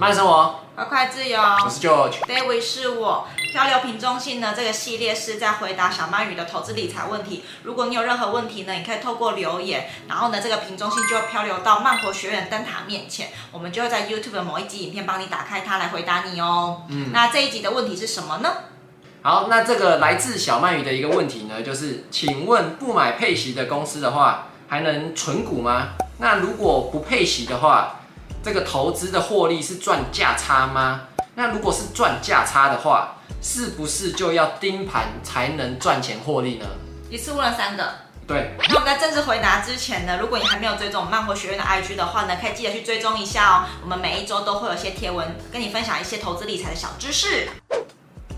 慢生活，快快自由。我是 George。David 是我。漂流瓶中信呢，这个系列是在回答小鳗鱼的投资理财问题。如果你有任何问题呢，你可以透过留言，然后呢，这个瓶中信就会漂流到曼活学院灯塔面前，我们就会在 YouTube 的某一集影片帮你打开它来回答你哦。嗯，那这一集的问题是什么呢？好，那这个来自小鳗鱼的一个问题呢，就是请问不买配息的公司的话，还能存股吗？那如果不配息的话，这个投资的获利是赚价差吗？那如果是赚价差的话，是不是就要盯盘才能赚钱获利呢？一次问了三个。对。那我们在正式回答之前呢，如果你还没有追踪慢活学院的 IG 的话呢，可以记得去追踪一下哦。我们每一周都会有一些贴文跟你分享一些投资理财的小知识。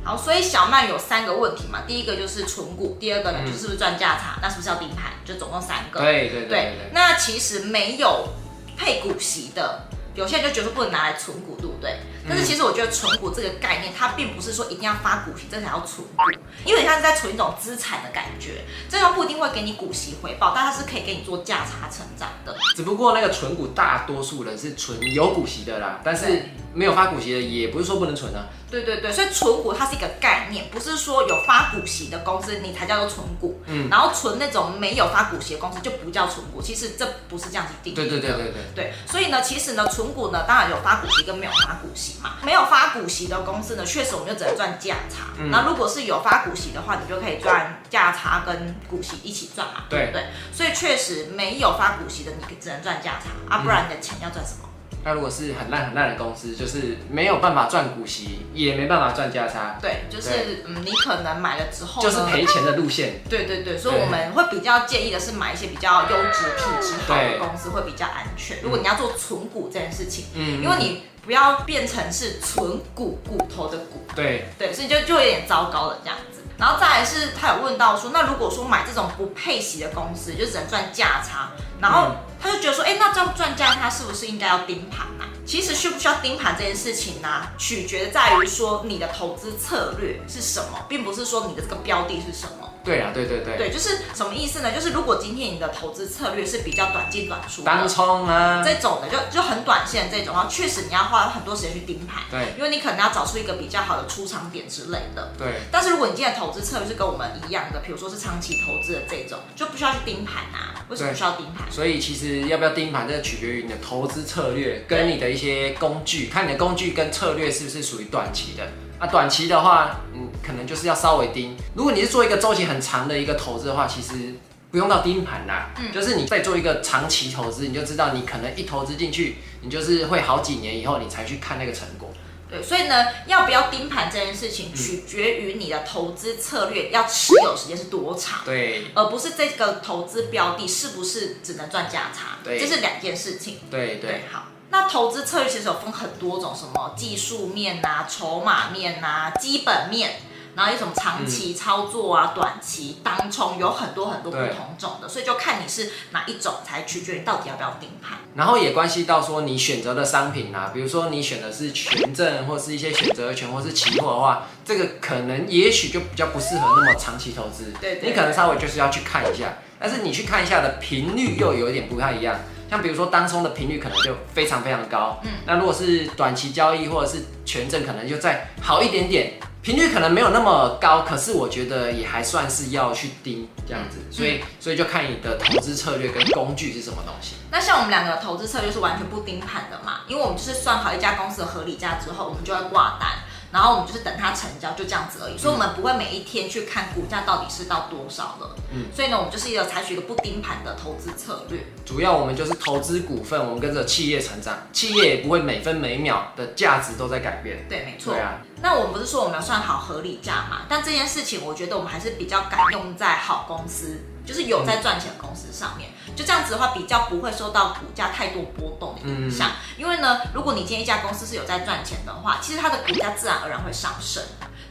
好，所以小曼有三个问题嘛，第一个就是存股，第二个呢就是不是赚价差，那是不是要盯盘？就总共三个。对对对对，对。那其实没有配股息的。有些人就觉得不能拿来存股，对不对？但是其实我觉得存股这个概念，它并不是说一定要发股息，这才叫存股，因为它是在存一种资产的感觉，这样不一定会给你股息回报，但它是可以给你做价差成长的。只不过那个存股，大多数人是存有股息的啦，但是没有发股息的，也不是说不能存啊。对对对，所以存股它是一个概念，不是说有发股息的公司你才叫做存股，嗯，然后存那种没有发股息的公司就不叫存股，其实这不是这样子定义的。对对对对对。对，所以呢，其实呢，存股呢，当然有发股息跟没有发股息嘛。没有发股息的公司呢，确实我们就只能赚价差。嗯。那如果是有发股息的话，你就可以赚价差跟股息一起赚嘛。对不对？所以确实没有发股息的，你只能赚价差啊，不然你的钱要赚什么？那如果是很烂很烂的公司，就是没有办法赚股息，也没办法赚价差。对，就是嗯，你可能买了之后就是赔钱的路线。对对对，所以我们会比较建议的是买一些比较优质品质好的公司会比较安全。如果你要做存股这件事情，嗯，因为你不要变成是存股骨头的股。对对，所以就就有点糟糕了这样子。然后再来是他有问到说，那如果说买这种不配息的公司，就只能赚价差，然后。嗯他就觉得说，哎，那这样赚价，他是不是应该要盯盘啊？其实需不需要盯盘这件事情呢，取决在于说你的投资策略是什么，并不是说你的这个标的是什么。对啊，对对对。对，就是什么意思呢？就是如果今天你的投资策略是比较短进短出，当冲啊这种的，就就很短线这种，然后确实你要花很多时间去盯盘。对。因为你可能要找出一个比较好的出场点之类的。对。但是如果你今天的投资策略是跟我们一样的，比如说是长期投资的这种，就不需要去盯盘啊。为什么需要盯盘？所以其实要不要盯盘？这取决于你的投资策略跟你的一些工具，看你的工具跟策略是不是属于短期的。那短期的话，嗯，可能就是要稍微盯。如果你是做一个周期很长的一个投资的话，其实不用到盯盘啦。嗯，就是你在做一个长期投资，你就知道你可能一投资进去，你就是会好几年以后你才去看那个成果。对，所以呢，要不要盯盘这件事情，取决于你的投资策略要持有时间是多长，对，而不是这个投资标的是不是只能赚价差，对，这是两件事情。对对，对，好，那投资策略其实有分很多种，什么技术面啊、筹码面啊、基本面。然后一种长期操作啊，嗯、短期当冲有很多很多不同种的，所以就看你是哪一种，才取决于到底要不要盯盘。然后也关系到说你选择的商品啊，比如说你选的是权证，或是一些选择权，或是期货的话，这个可能也许就比较不适合那么长期投资。对，对，对，你可能稍微就是要去看一下，但是你去看一下的频率又有一点不太一样。像比如说当冲的频率可能就非常非常高，嗯，那如果是短期交易或者是权证，可能就再好一点点。频率可能没有那么高，可是我觉得也还算是要去盯这样子，所以所以就看你的投资策略跟工具是什么东西。那像我们两个投资策略是完全不盯盘的嘛，因为我们就是算好一家公司的合理价之后，我们就会挂单。然后我们就是等它成交，就这样子而已。所以，我们不会每一天去看股价到底是到多少了。嗯。所以呢，我们就是一个采取一个不盯盘的投资策略。主要我们就是投资股份，我们跟着企业成长，企业也不会每分每秒的价值都在改变。对，没错。对啊。那我们不是说我们要算好合理价嘛？但这件事情，我觉得我们还是比较敢用在好公司。就是有在赚钱的公司上面，就这样子的话，比较不会受到股价太多波动的影响。因为呢，如果你今天一家公司是有在赚钱的话，其实它的股价自然而然会上升。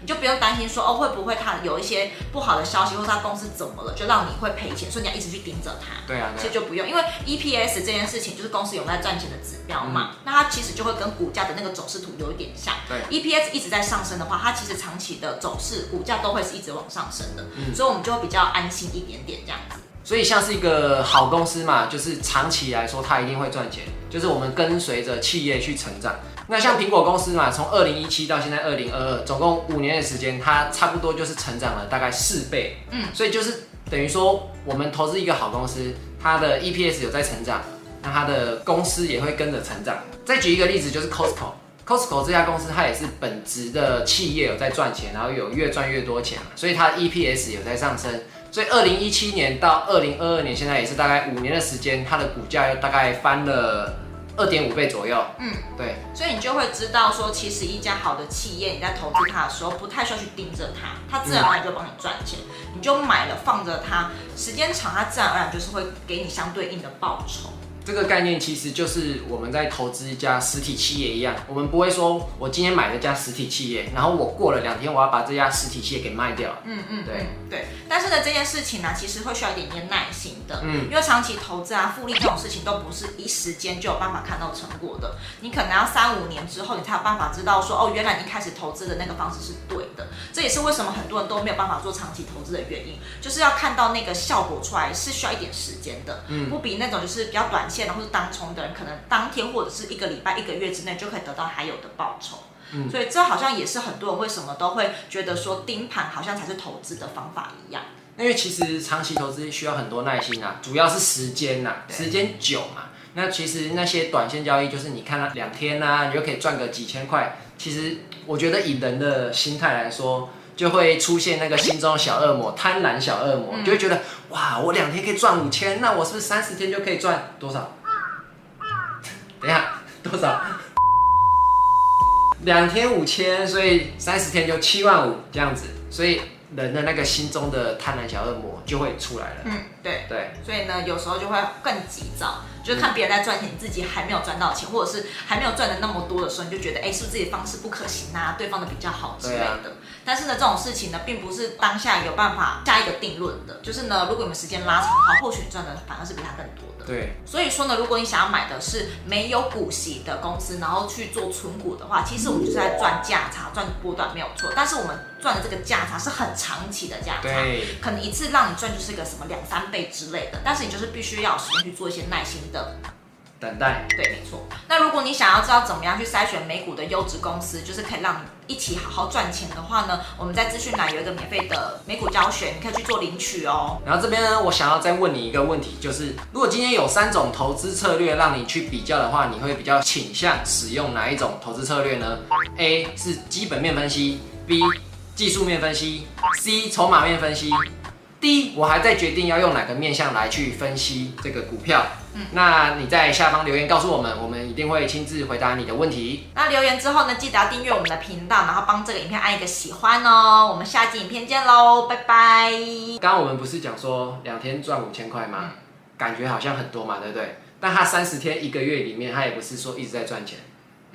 你就不用担心说哦，会不会它有一些不好的消息，或者它公司怎么了，就让你会赔钱，所以你要一直去盯着它。对啊，所以就不用，因为 EPS 这件事情就是公司有在赚钱的指标嘛，嗯、那它其实就会跟股价的那个走势图有一点像。对，EPS 一直在上升的话，它其实长期的走势股价都会是一直往上升的，嗯、所以我们就会比较安心一点点这样子。所以像是一个好公司嘛，就是长期来说它一定会赚钱，就是我们跟随着企业去成长。那像苹果公司嘛，从二零一七到现在二零二二，总共五年的时间，它差不多就是成长了大概四倍。嗯，所以就是等于说，我们投资一个好公司，它的 EPS 有在成长，那它的公司也会跟着成长。再举一个例子，就是 Costco，Costco 这家公司它也是本质的企业有在赚钱，然后有越赚越多钱，所以它的 EPS 有在上升。所以二零一七年到二零二二年，现在也是大概五年的时间，它的股价又大概翻了。二点五倍左右，嗯，对，所以你就会知道说，其实一家好的企业，你在投资它的时候，不太需要去盯着它，它自然而然就帮你赚钱，嗯、你就买了放着它，时间长，它自然而然就是会给你相对应的报酬。这个概念其实就是我们在投资一家实体企业一样，我们不会说我今天买了家实体企业，然后我过了两天我要把这家实体企业给卖掉。嗯嗯，对对。但是呢，这件事情呢，其实会需要一点点耐心的。嗯，因为长期投资啊，复利这种事情都不是一时间就有办法看到成果的，你可能要三五年之后，你才有办法知道说，哦，原来你一开始投资的那个方式是对的。这也是为什么很多人都没有办法做长期投资的原因，就是要看到那个效果出来是需要一点时间的。嗯，不比那种就是比较短线的或是当冲的人，可能当天或者是一个礼拜、一个月之内就可以得到还有的报酬。嗯，所以这好像也是很多人为什么都会觉得说盯盘好像才是投资的方法一样。因为其实长期投资需要很多耐心啊，主要是时间呐、啊，时间久嘛。那其实那些短线交易就是你看它两天啊，你就可以赚个几千块。其实我觉得以人的心态来说，就会出现那个心中小恶魔，贪婪小恶魔，嗯、就会觉得哇，我两天可以赚五千，那我是不是三十天就可以赚多少？等一下，多少？两天五千，所以三十天就七万五这样子，所以人的那个心中的贪婪小恶魔就会出来了。嗯，对对，所以呢，有时候就会更急躁。就是看别人在赚钱，你自己还没有赚到钱，或者是还没有赚的那么多的时候，你就觉得，哎，是不是自己的方式不可行啊？对方的比较好之类的。啊、但是呢，这种事情呢，并不是当下有办法下一个定论的。就是呢，如果你们时间拉长的话，或许你赚的反而是比他更多的。对。所以说呢，如果你想要买的是没有股息的公司，然后去做存股的话，其实我们就是在赚价差、赚波段没有错。但是我们赚的这个价差是很长期的价差，可能一次让你赚就是一个什么两三倍之类的。但是你就是必须要有时间去做一些耐心的。等待，对，没错。那如果你想要知道怎么样去筛选美股的优质公司，就是可以让你一起好好赚钱的话呢，我们在资讯栏有一个免费的美股教学，你可以去做领取哦。然后这边呢，我想要再问你一个问题，就是如果今天有三种投资策略让你去比较的话，你会比较倾向使用哪一种投资策略呢？A 是基本面分析，B 技术面分析，C 筹码面分析。D 我还在决定要用哪个面向来去分析这个股票。嗯，那你在下方留言告诉我们，我们一定会亲自回答你的问题。那留言之后呢，记得要订阅我们的频道，然后帮这个影片按一个喜欢哦。我们下集影片见喽，拜拜。刚刚我们不是讲说两天赚五千块吗？嗯、感觉好像很多嘛，对不对？但他三十天一个月里面，他也不是说一直在赚钱，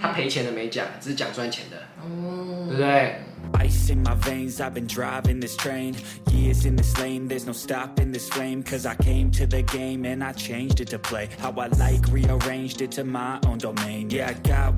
他赔钱的没讲，只是讲赚钱的，嗯、对不对？Ice in my veins, I've been driving this train Years in this lane, there's no stopping this flame Cause I came to the game and I changed it to play How I like, rearranged it to my own domain Yeah, I got